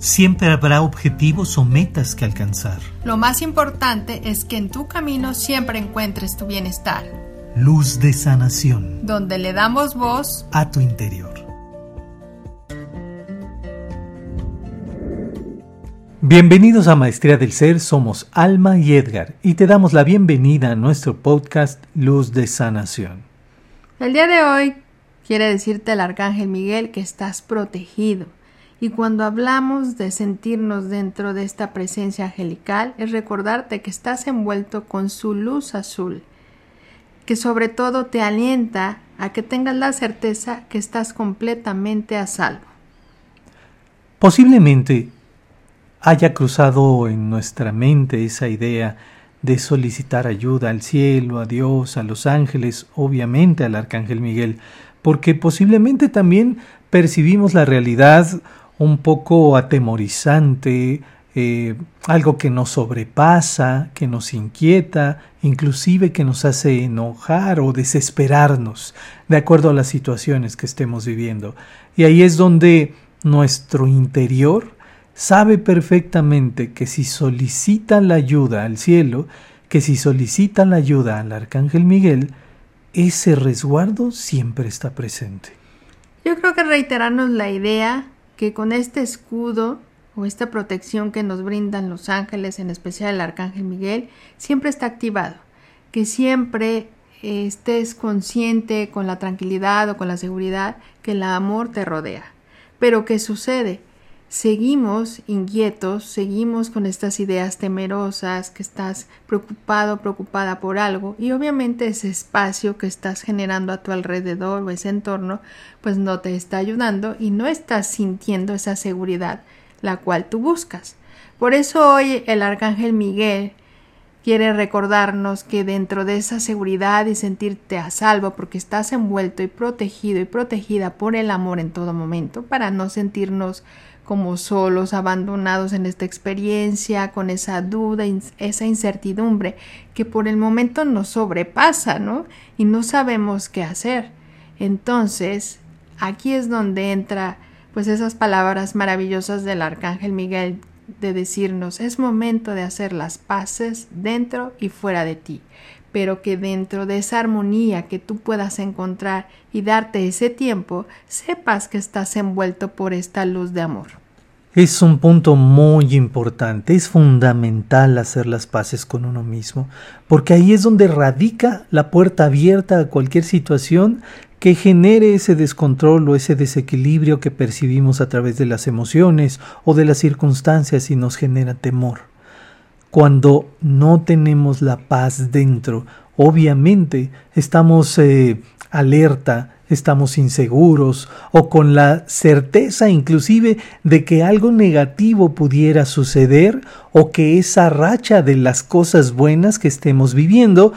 Siempre habrá objetivos o metas que alcanzar. Lo más importante es que en tu camino siempre encuentres tu bienestar. Luz de sanación. Donde le damos voz a tu interior. Bienvenidos a Maestría del Ser, somos Alma y Edgar y te damos la bienvenida a nuestro podcast Luz de Sanación. El día de hoy quiere decirte el Arcángel Miguel que estás protegido y cuando hablamos de sentirnos dentro de esta presencia angelical, es recordarte que estás envuelto con su luz azul, que sobre todo te alienta a que tengas la certeza que estás completamente a salvo. Posiblemente haya cruzado en nuestra mente esa idea de solicitar ayuda al cielo, a Dios, a los ángeles, obviamente al Arcángel Miguel, porque posiblemente también percibimos la realidad un poco atemorizante, eh, algo que nos sobrepasa, que nos inquieta, inclusive que nos hace enojar o desesperarnos, de acuerdo a las situaciones que estemos viviendo. Y ahí es donde nuestro interior sabe perfectamente que si solicita la ayuda al cielo, que si solicita la ayuda al Arcángel Miguel, ese resguardo siempre está presente. Yo creo que reiterarnos la idea que con este escudo o esta protección que nos brindan los ángeles, en especial el arcángel Miguel, siempre está activado, que siempre estés consciente con la tranquilidad o con la seguridad que el amor te rodea. Pero ¿qué sucede? Seguimos inquietos, seguimos con estas ideas temerosas, que estás preocupado, preocupada por algo, y obviamente ese espacio que estás generando a tu alrededor o ese entorno, pues no te está ayudando y no estás sintiendo esa seguridad la cual tú buscas. Por eso hoy el arcángel Miguel quiere recordarnos que dentro de esa seguridad y sentirte a salvo porque estás envuelto y protegido y protegida por el amor en todo momento para no sentirnos como solos, abandonados en esta experiencia, con esa duda, esa incertidumbre que por el momento nos sobrepasa, ¿no? Y no sabemos qué hacer. Entonces, aquí es donde entra pues esas palabras maravillosas del arcángel Miguel de decirnos es momento de hacer las paces dentro y fuera de ti, pero que dentro de esa armonía que tú puedas encontrar y darte ese tiempo, sepas que estás envuelto por esta luz de amor. Es un punto muy importante, es fundamental hacer las paces con uno mismo, porque ahí es donde radica la puerta abierta a cualquier situación que genere ese descontrol o ese desequilibrio que percibimos a través de las emociones o de las circunstancias y nos genera temor. Cuando no tenemos la paz dentro, obviamente estamos eh, alerta, estamos inseguros o con la certeza inclusive de que algo negativo pudiera suceder o que esa racha de las cosas buenas que estemos viviendo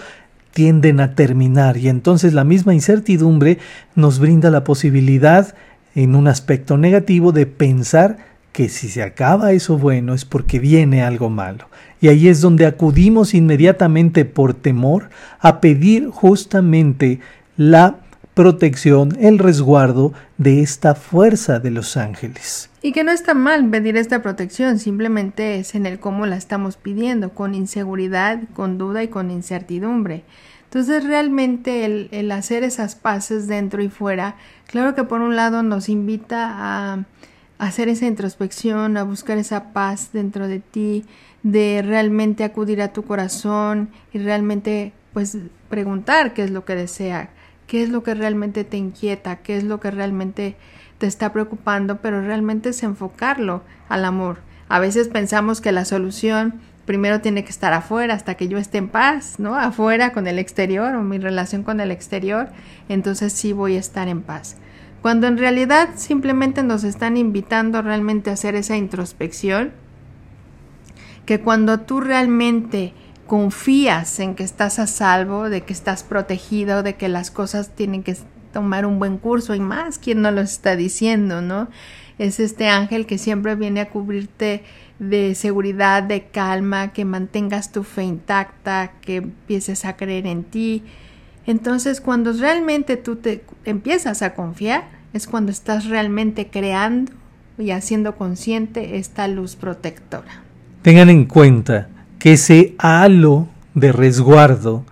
tienden a terminar y entonces la misma incertidumbre nos brinda la posibilidad en un aspecto negativo de pensar que si se acaba eso bueno es porque viene algo malo. Y ahí es donde acudimos inmediatamente por temor a pedir justamente la protección, el resguardo de esta fuerza de los ángeles. Y que no está mal pedir esta protección, simplemente es en el cómo la estamos pidiendo, con inseguridad, con duda y con incertidumbre. Entonces realmente el, el hacer esas paces dentro y fuera, claro que por un lado nos invita a hacer esa introspección, a buscar esa paz dentro de ti, de realmente acudir a tu corazón y realmente pues preguntar qué es lo que desea, qué es lo que realmente te inquieta, qué es lo que realmente te está preocupando, pero realmente es enfocarlo al amor. A veces pensamos que la solución primero tiene que estar afuera hasta que yo esté en paz, ¿no? Afuera con el exterior o mi relación con el exterior, entonces sí voy a estar en paz. Cuando en realidad simplemente nos están invitando realmente a hacer esa introspección, que cuando tú realmente confías en que estás a salvo, de que estás protegido, de que las cosas tienen que tomar un buen curso y más, quien no lo está diciendo, ¿no? Es este ángel que siempre viene a cubrirte de seguridad, de calma, que mantengas tu fe intacta, que empieces a creer en ti. Entonces, cuando realmente tú te empiezas a confiar, es cuando estás realmente creando y haciendo consciente esta luz protectora. Tengan en cuenta que ese halo de resguardo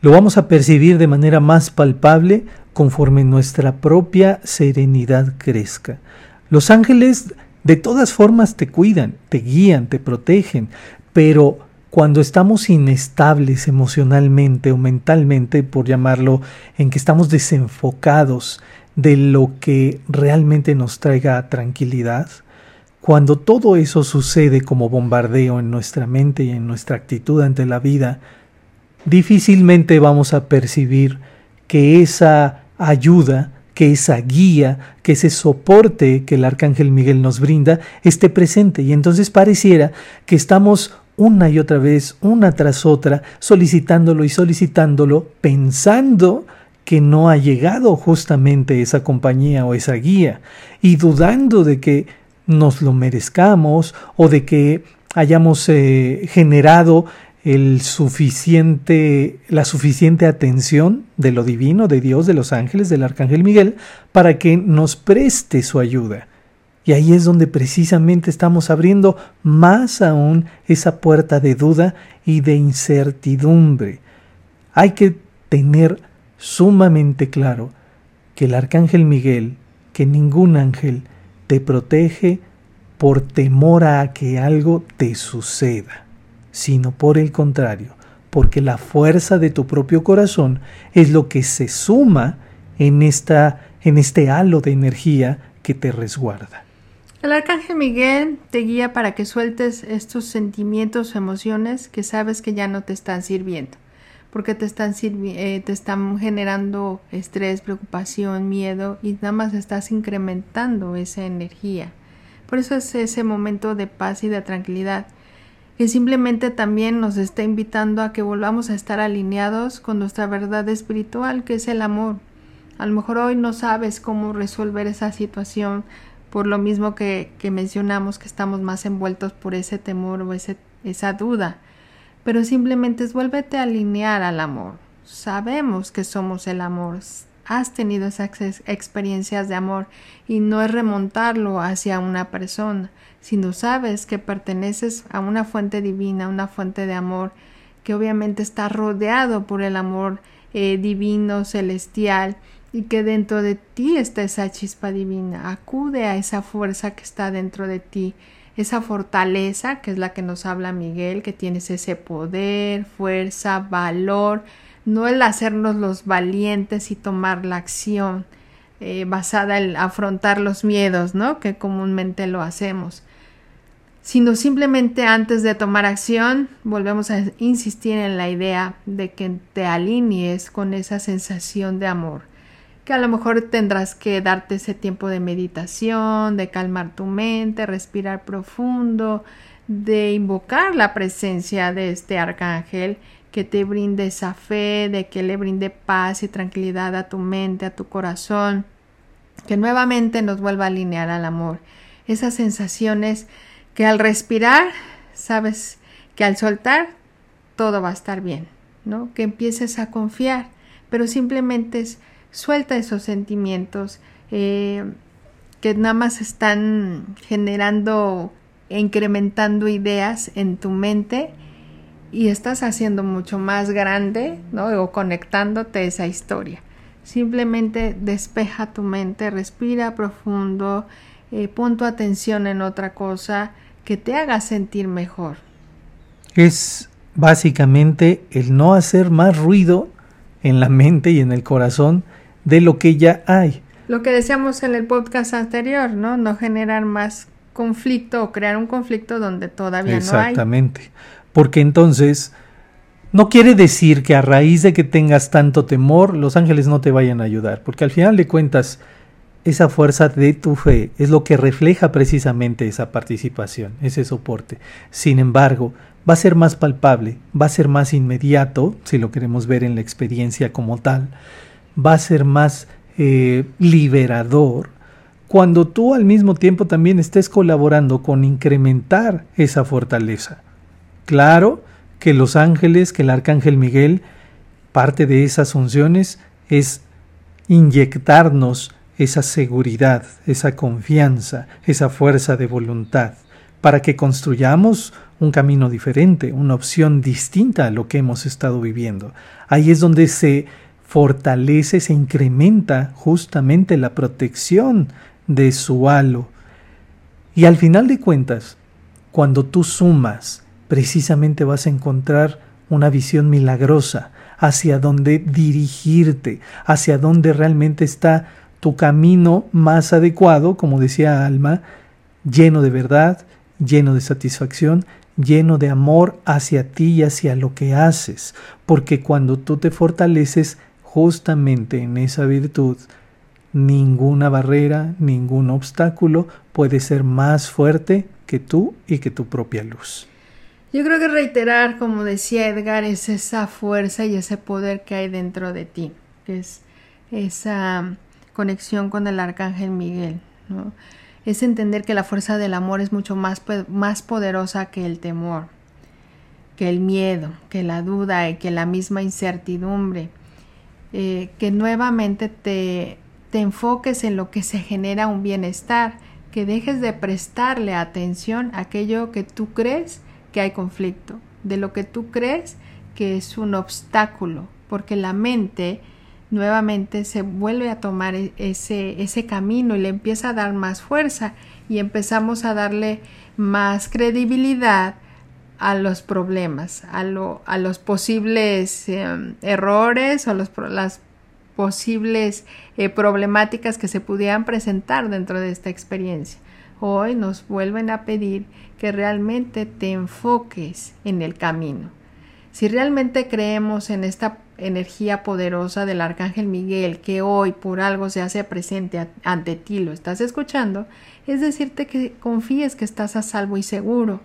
lo vamos a percibir de manera más palpable conforme nuestra propia serenidad crezca. Los ángeles de todas formas te cuidan, te guían, te protegen, pero cuando estamos inestables emocionalmente o mentalmente, por llamarlo, en que estamos desenfocados de lo que realmente nos traiga tranquilidad, cuando todo eso sucede como bombardeo en nuestra mente y en nuestra actitud ante la vida, difícilmente vamos a percibir que esa ayuda, que esa guía, que ese soporte que el arcángel Miguel nos brinda esté presente. Y entonces pareciera que estamos una y otra vez, una tras otra, solicitándolo y solicitándolo, pensando que no ha llegado justamente esa compañía o esa guía, y dudando de que nos lo merezcamos o de que hayamos eh, generado el suficiente, la suficiente atención de lo divino, de Dios, de los ángeles, del arcángel Miguel, para que nos preste su ayuda. Y ahí es donde precisamente estamos abriendo más aún esa puerta de duda y de incertidumbre. Hay que tener sumamente claro que el arcángel Miguel, que ningún ángel te protege por temor a que algo te suceda sino por el contrario, porque la fuerza de tu propio corazón es lo que se suma en, esta, en este halo de energía que te resguarda. El arcángel Miguel te guía para que sueltes estos sentimientos o emociones que sabes que ya no te están sirviendo, porque te están, eh, te están generando estrés, preocupación, miedo y nada más estás incrementando esa energía. Por eso es ese momento de paz y de tranquilidad que simplemente también nos está invitando a que volvamos a estar alineados con nuestra verdad espiritual, que es el amor. A lo mejor hoy no sabes cómo resolver esa situación por lo mismo que, que mencionamos que estamos más envueltos por ese temor o ese, esa duda, pero simplemente es vuélvete a alinear al amor. Sabemos que somos el amor, has tenido esas experiencias de amor y no es remontarlo hacia una persona, sino sabes que perteneces a una fuente divina, una fuente de amor, que obviamente está rodeado por el amor eh, divino, celestial, y que dentro de ti está esa chispa divina. Acude a esa fuerza que está dentro de ti, esa fortaleza que es la que nos habla Miguel, que tienes ese poder, fuerza, valor, no el hacernos los valientes y tomar la acción eh, basada en afrontar los miedos, ¿no? Que comúnmente lo hacemos, sino simplemente antes de tomar acción volvemos a insistir en la idea de que te alinees con esa sensación de amor, que a lo mejor tendrás que darte ese tiempo de meditación, de calmar tu mente, respirar profundo, de invocar la presencia de este arcángel que te brinde esa fe, de que le brinde paz y tranquilidad a tu mente, a tu corazón, que nuevamente nos vuelva a alinear al amor. Esas sensaciones que al respirar, sabes que al soltar, todo va a estar bien, ¿no? Que empieces a confiar, pero simplemente suelta esos sentimientos eh, que nada más están generando incrementando ideas en tu mente y estás haciendo mucho más grande, ¿no? O conectándote a esa historia. Simplemente despeja tu mente, respira profundo, eh, pon tu atención en otra cosa que te haga sentir mejor. Es básicamente el no hacer más ruido en la mente y en el corazón de lo que ya hay. Lo que decíamos en el podcast anterior, ¿no? No generar más conflicto o crear un conflicto donde todavía no hay. Exactamente porque entonces no quiere decir que a raíz de que tengas tanto temor, los ángeles no te vayan a ayudar, porque al final de cuentas, esa fuerza de tu fe es lo que refleja precisamente esa participación, ese soporte. Sin embargo, va a ser más palpable, va a ser más inmediato, si lo queremos ver en la experiencia como tal, va a ser más eh, liberador cuando tú al mismo tiempo también estés colaborando con incrementar esa fortaleza. Claro que los ángeles, que el arcángel Miguel, parte de esas funciones es inyectarnos esa seguridad, esa confianza, esa fuerza de voluntad, para que construyamos un camino diferente, una opción distinta a lo que hemos estado viviendo. Ahí es donde se fortalece, se incrementa justamente la protección de su halo. Y al final de cuentas, cuando tú sumas, precisamente vas a encontrar una visión milagrosa hacia dónde dirigirte, hacia dónde realmente está tu camino más adecuado, como decía Alma, lleno de verdad, lleno de satisfacción, lleno de amor hacia ti y hacia lo que haces, porque cuando tú te fortaleces justamente en esa virtud, ninguna barrera, ningún obstáculo puede ser más fuerte que tú y que tu propia luz. Yo creo que reiterar, como decía Edgar, es esa fuerza y ese poder que hay dentro de ti, que es esa conexión con el arcángel Miguel, ¿no? es entender que la fuerza del amor es mucho más, más poderosa que el temor, que el miedo, que la duda y que la misma incertidumbre. Eh, que nuevamente te, te enfoques en lo que se genera un bienestar, que dejes de prestarle atención a aquello que tú crees que hay conflicto, de lo que tú crees que es un obstáculo, porque la mente nuevamente se vuelve a tomar e-, ese, ese camino y le empieza a dar más fuerza y empezamos a darle más credibilidad a los problemas, a, lo, a los posibles em, errores o las posibles eh, problemáticas que se pudieran presentar dentro de esta experiencia. Hoy nos vuelven a pedir que realmente te enfoques en el camino. Si realmente creemos en esta energía poderosa del Arcángel Miguel que hoy por algo se hace presente ante ti, lo estás escuchando, es decirte que confíes que estás a salvo y seguro,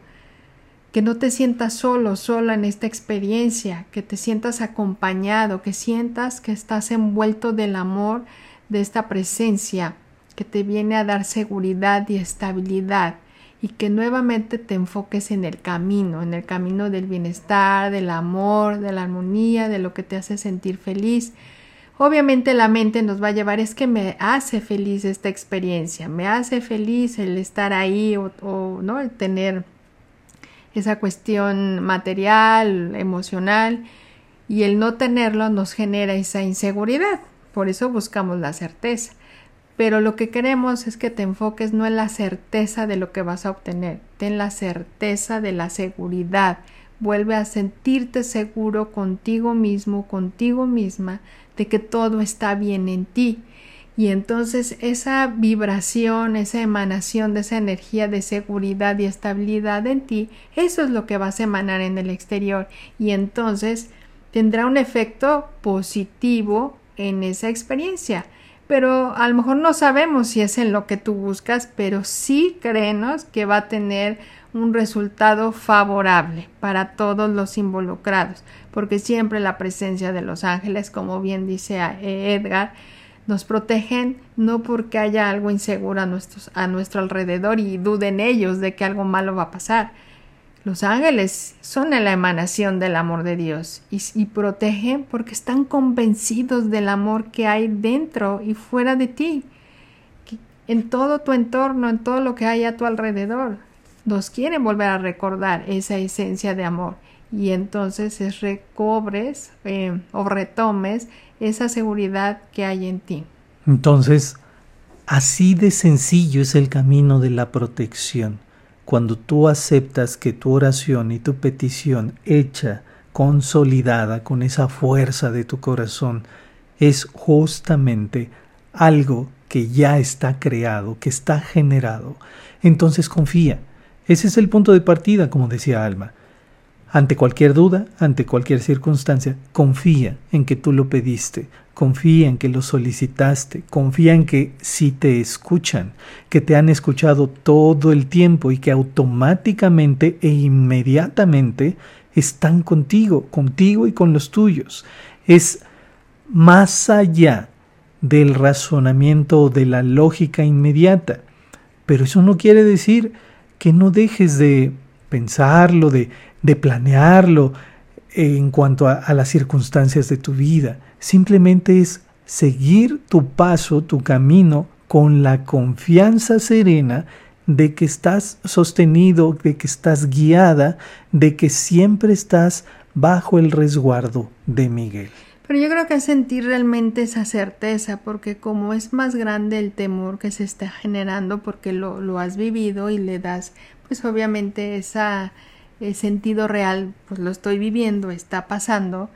que no te sientas solo, sola en esta experiencia, que te sientas acompañado, que sientas que estás envuelto del amor de esta presencia que te viene a dar seguridad y estabilidad y que nuevamente te enfoques en el camino, en el camino del bienestar, del amor, de la armonía, de lo que te hace sentir feliz. Obviamente la mente nos va a llevar, es que me hace feliz esta experiencia, me hace feliz el estar ahí o, ¿no? el tener esa cuestión material, emocional, y el no tenerlo nos genera esa inseguridad. Por eso buscamos la certeza pero lo que queremos es que te enfoques no en la certeza de lo que vas a obtener, ten la certeza de la seguridad. Vuelve a sentirte seguro contigo mismo, contigo misma, de que todo está bien en ti. Y entonces esa vibración, esa emanación de esa energía de seguridad y estabilidad en ti, eso es lo que vas a emanar en el exterior. Y entonces tendrá un efecto positivo en esa experiencia pero a lo mejor no sabemos si es en lo que tú buscas, pero sí créenos que va a tener un resultado favorable para todos los involucrados, porque siempre la presencia de los ángeles, como bien dice eh, Edgar, nos protegen no porque haya algo inseguro a, nuestro alrededor y duden ellos de que algo malo va a pasar, los ángeles son la emanación del amor de Dios y, protegen porque están convencidos del amor que hay dentro y fuera de ti, en todo tu entorno, en todo lo que hay a tu alrededor. Nos quieren volver a recordar esa esencia de amor y entonces es recobres eh, o retomes esa seguridad que hay en ti. Entonces, así de sencillo es el camino de la protección cuando tú aceptas que tu oración y tu petición hecha, consolidada con esa fuerza de tu corazón, es justamente algo que ya está creado, que está generado, entonces confía. Ese es el punto de partida, como decía Alma. Ante cualquier duda, ante cualquier circunstancia, confía en que tú lo pediste, confía en que lo solicitaste, confía en que si te escuchan, que te han escuchado todo el tiempo y que automáticamente e inmediatamente están contigo, contigo y con los tuyos. Es más allá del razonamiento o de la lógica inmediata. Pero eso no quiere decir que no dejes de pensarlo, de, de planearlo en cuanto a, las circunstancias de tu vida simplemente es seguir tu paso, tu camino, con la confianza serena de que estás sostenido, de que estás guiada, de que siempre estás bajo el resguardo de Miguel. Pero yo creo que sentir realmente esa certeza, porque como es más grande el temor que se está generando, porque lo, lo has vivido y le das, pues obviamente sentido real, pues lo estoy viviendo, está pasando,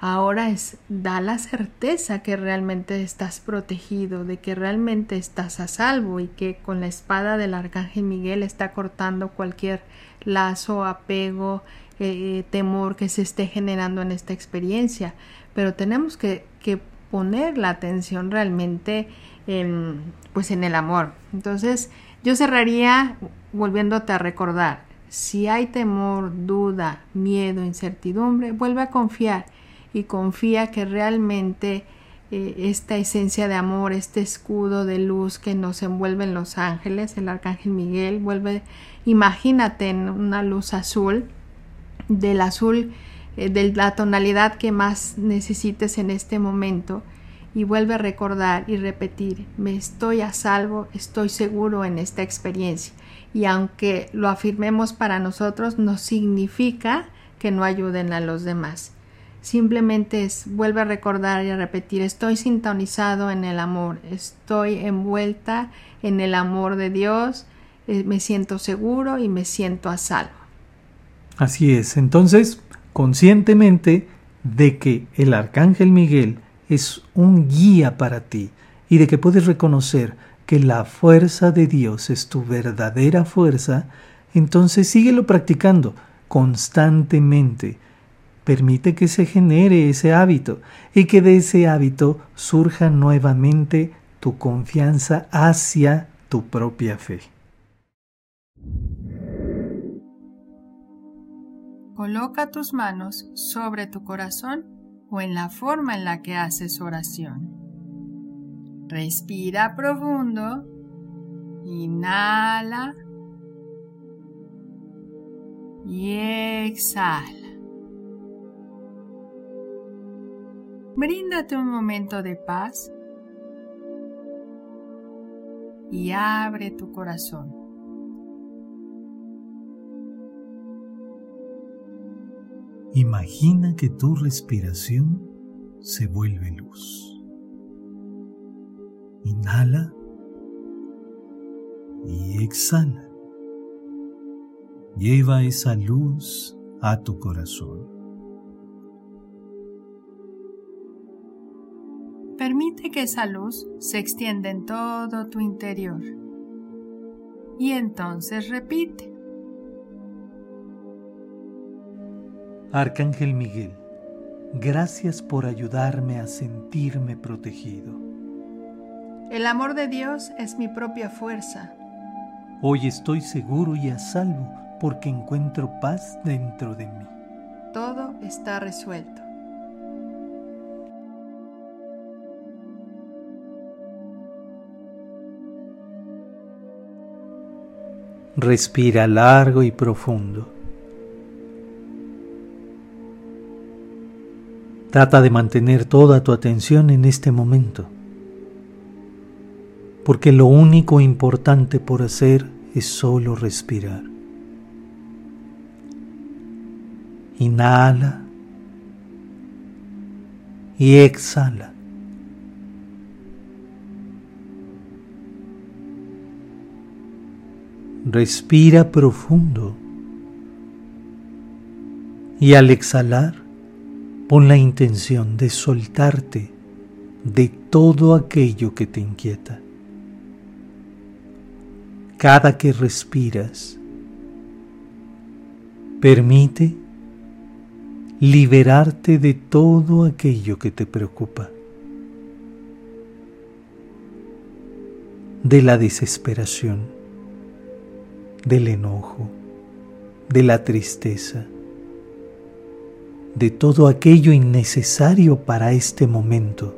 ahora es da la certeza que realmente estás protegido, de que realmente estás a salvo y que con la espada del arcángel Miguel está cortando cualquier lazo, apego, eh, temor que se esté generando en esta experiencia pero tenemos que, poner la atención realmente en, pues en el amor. Entonces, yo cerraría volviéndote a recordar, si hay temor, duda, miedo, incertidumbre, vuelve a confiar y confía que realmente eh, esta esencia de amor, este escudo de luz que nos envuelve en los ángeles, el arcángel Miguel, vuelve, imagínate en una luz azul, del azul eh, de la tonalidad que más necesites en este momento y vuelve a recordar y repetir, me estoy a salvo, estoy seguro en esta experiencia. Y aunque lo afirmemos para nosotros, no significa que no ayuden a los demás. Simplemente es, vuelve a recordar y a repetir, estoy sintonizado en el amor, estoy envuelta en el amor de Dios, eh, me siento seguro y me siento a salvo. Así es, entonces conscientemente de que el arcángel Miguel es un guía para ti y de que puedes reconocer que la fuerza de Dios es tu verdadera fuerza, entonces síguelo practicando constantemente. Permite que se genere ese hábito y que de ese hábito surja nuevamente tu confianza hacia tu propia fe. Coloca tus manos sobre tu corazón o en la forma en la que haces oración. Respira profundo. Inhala. Y exhala. Bríndate un momento de paz y abre tu corazón. Imagina que tu respiración se vuelve luz. Inhala y exhala. Lleva esa luz a tu corazón. Permite que esa luz se extienda en todo tu interior. Y entonces repite. Arcángel Miguel, gracias por ayudarme a sentirme protegido. El amor de Dios es mi propia fuerza. Hoy estoy seguro y a salvo porque encuentro paz dentro de mí. Todo está resuelto. Respira largo y profundo. Trata de mantener toda tu atención en este momento, porque lo único importante por hacer es solo respirar. Inhala y exhala. Respira profundo y al exhalar Pon la intención de soltarte de todo aquello que te inquieta. Cada que respiras, permite liberarte de todo aquello que te preocupa, de la desesperación, del enojo, de la tristeza de todo aquello innecesario para este momento.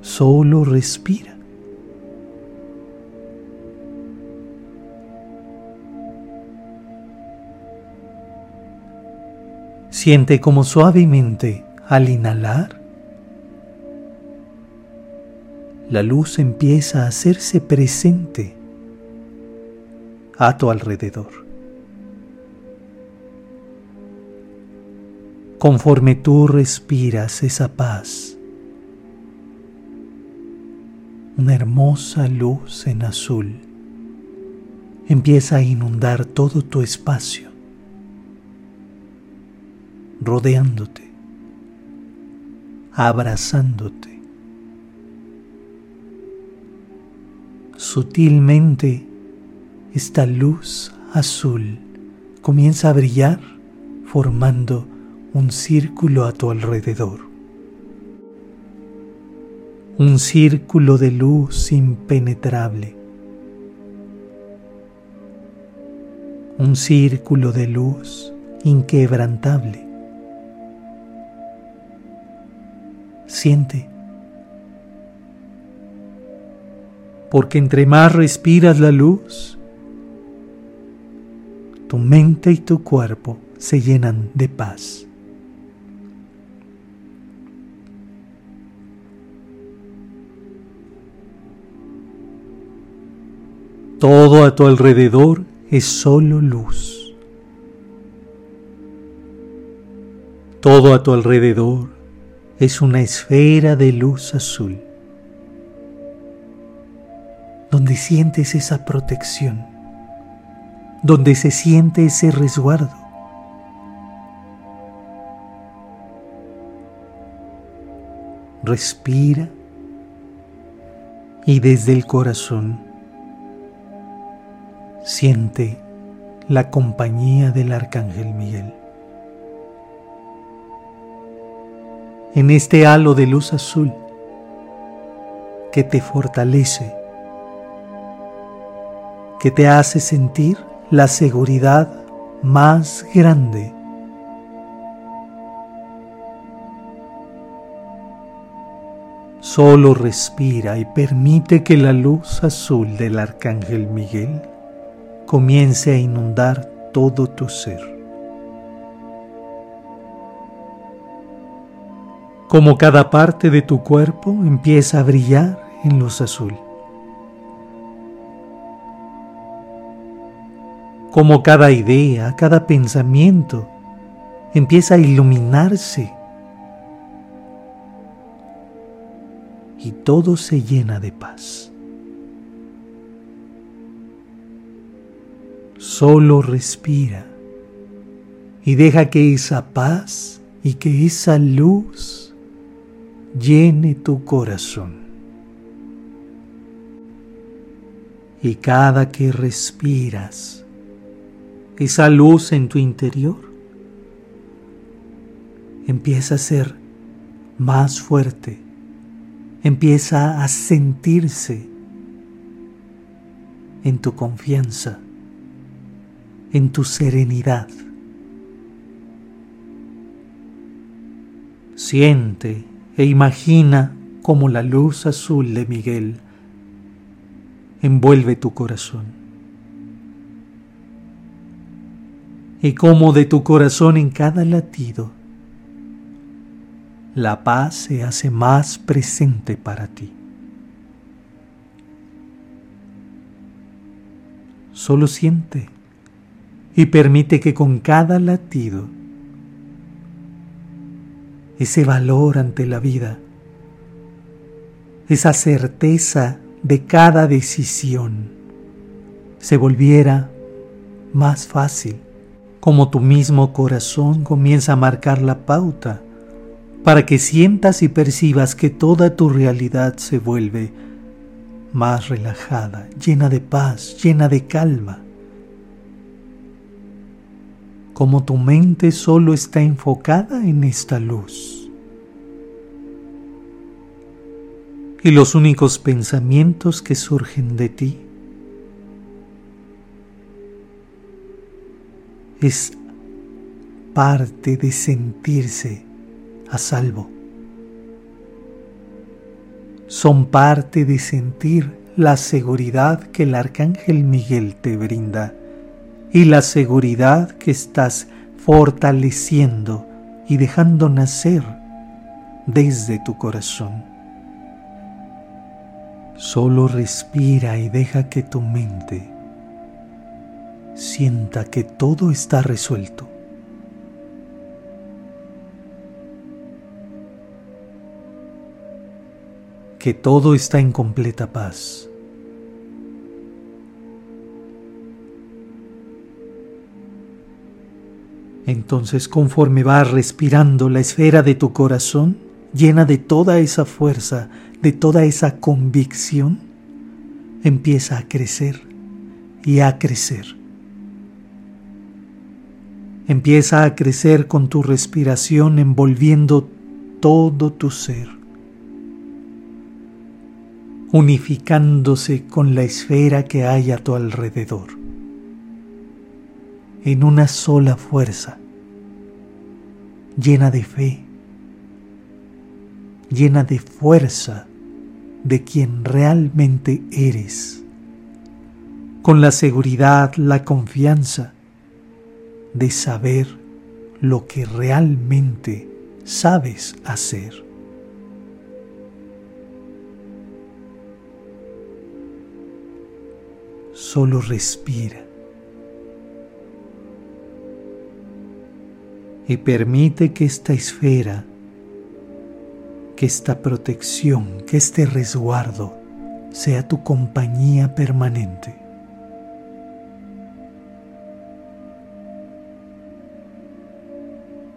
Solo respira. Siente como suavemente al inhalar la luz empieza a hacerse presente a tu alrededor. Conforme tú respiras esa paz, una hermosa luz en azul empieza a inundar todo tu espacio, rodeándote, abrazándote. Sutilmente esta luz azul comienza a brillar formando un círculo a tu alrededor un círculo de luz impenetrable, un círculo de luz inquebrantable. Siente, porque entre más respiras la luz, tu mente y tu cuerpo se llenan de paz. Todo a tu alrededor es solo luz. Todo a tu alrededor es una esfera de luz azul, donde sientes esa protección, donde se siente ese resguardo. Respira y desde el corazón Siente la compañía del Arcángel Miguel. En este halo de luz azul que te fortalece, que te hace sentir la seguridad más grande. Solo respira y permite que la luz azul del Arcángel Miguel comience a inundar todo tu ser. Como cada parte de tu cuerpo empieza a brillar en luz azul. Como cada idea, cada pensamiento empieza a iluminarse y todo se llena de paz. Solo respira y deja que esa paz y que esa luz llene tu corazón. Y cada que respiras esa luz en tu interior, empieza a ser más fuerte, empieza a sentirse en tu confianza en tu serenidad. Siente e imagina cómo la luz azul de Miguel envuelve tu corazón. Y cómo de tu corazón en cada latido la paz se hace más presente para ti. Solo siente y permite que con cada latido ese valor ante la vida, esa certeza de cada decisión se volviera más fácil, como tu mismo corazón comienza a marcar la pauta para que sientas y percibas que toda tu realidad se vuelve más relajada, llena de paz, llena de calma como tu mente solo está enfocada en esta luz. Y los únicos pensamientos que surgen de ti es parte de sentirse a salvo. Son parte de sentir la seguridad que el arcángel Miguel te brinda y la seguridad que estás fortaleciendo y dejando nacer desde tu corazón. Solo respira y deja que tu mente sienta que todo está resuelto. Que todo está en completa paz. Entonces conforme vas respirando la esfera de tu corazón, llena de toda esa fuerza, de toda esa convicción, empieza a crecer y a crecer. Empieza a crecer con tu respiración envolviendo todo tu ser, unificándose con la esfera que hay a tu alrededor en una sola fuerza, llena de fe, llena de fuerza de quien realmente eres, con la seguridad, la confianza de saber lo que realmente sabes hacer. Solo respira. Y permite que esta esfera, que esta protección, que este resguardo sea tu compañía permanente.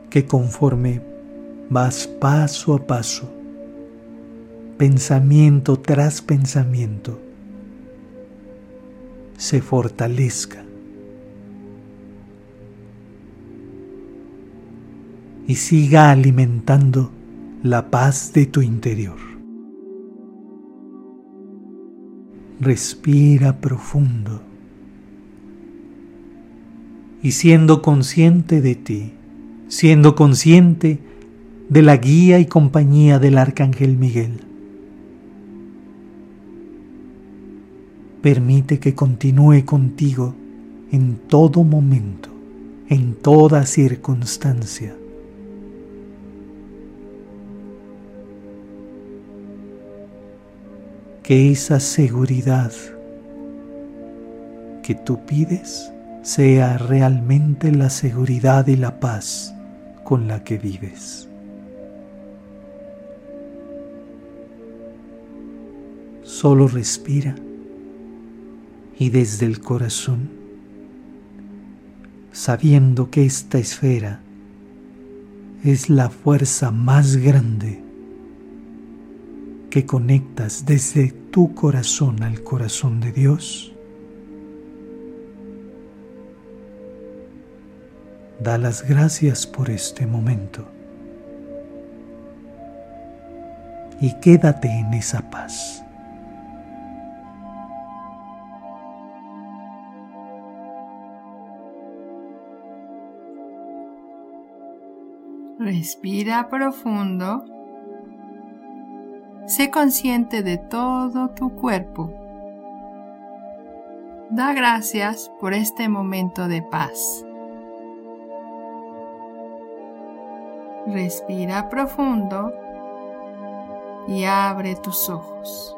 Que conforme vas paso a paso, pensamiento tras pensamiento, se fortalezca y siga alimentando la paz de tu interior. Respira profundo y siendo consciente de ti, siendo consciente de la guía y compañía del Arcángel Miguel. Permite que continúe contigo en todo momento, en toda circunstancia que esa seguridad que tú pides sea realmente la seguridad y la paz con la que vives. Solo respira y desde el corazón, sabiendo que esta esfera es la fuerza más grande que conectas desde tu corazón al corazón de Dios, da las gracias por este momento y quédate en esa paz. Respira profundo Sé consciente de todo tu cuerpo. Da gracias por este momento de paz. Respira profundo y abre tus ojos.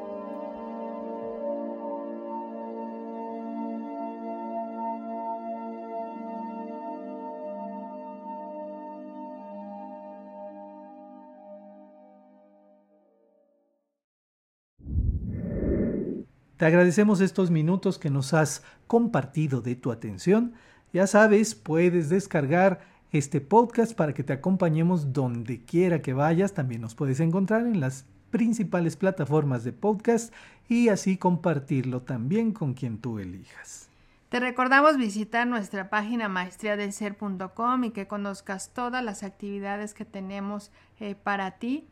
Te agradecemos estos minutos que nos has compartido de tu atención. Ya sabes, puedes descargar este podcast para que te acompañemos donde quiera que vayas. También nos puedes encontrar en las principales plataformas de podcast y así compartirlo también con quien tú elijas. Te recordamos visitar nuestra página maestriadelser.com y que conozcas todas las actividades que tenemos eh, para ti.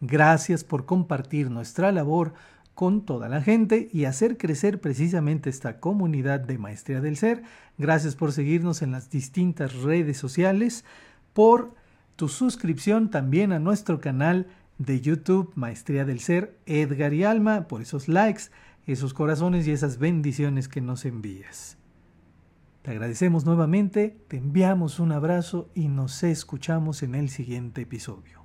Gracias por compartir nuestra labor con toda la gente y hacer crecer precisamente esta comunidad de Maestría del Ser. Gracias por seguirnos en las distintas redes sociales, por tu suscripción también a nuestro canal de YouTube Maestría del Ser, Edgar y Alma, por esos likes, esos corazones y esas bendiciones que nos envías. Te agradecemos nuevamente, te enviamos un abrazo y nos escuchamos en el siguiente episodio.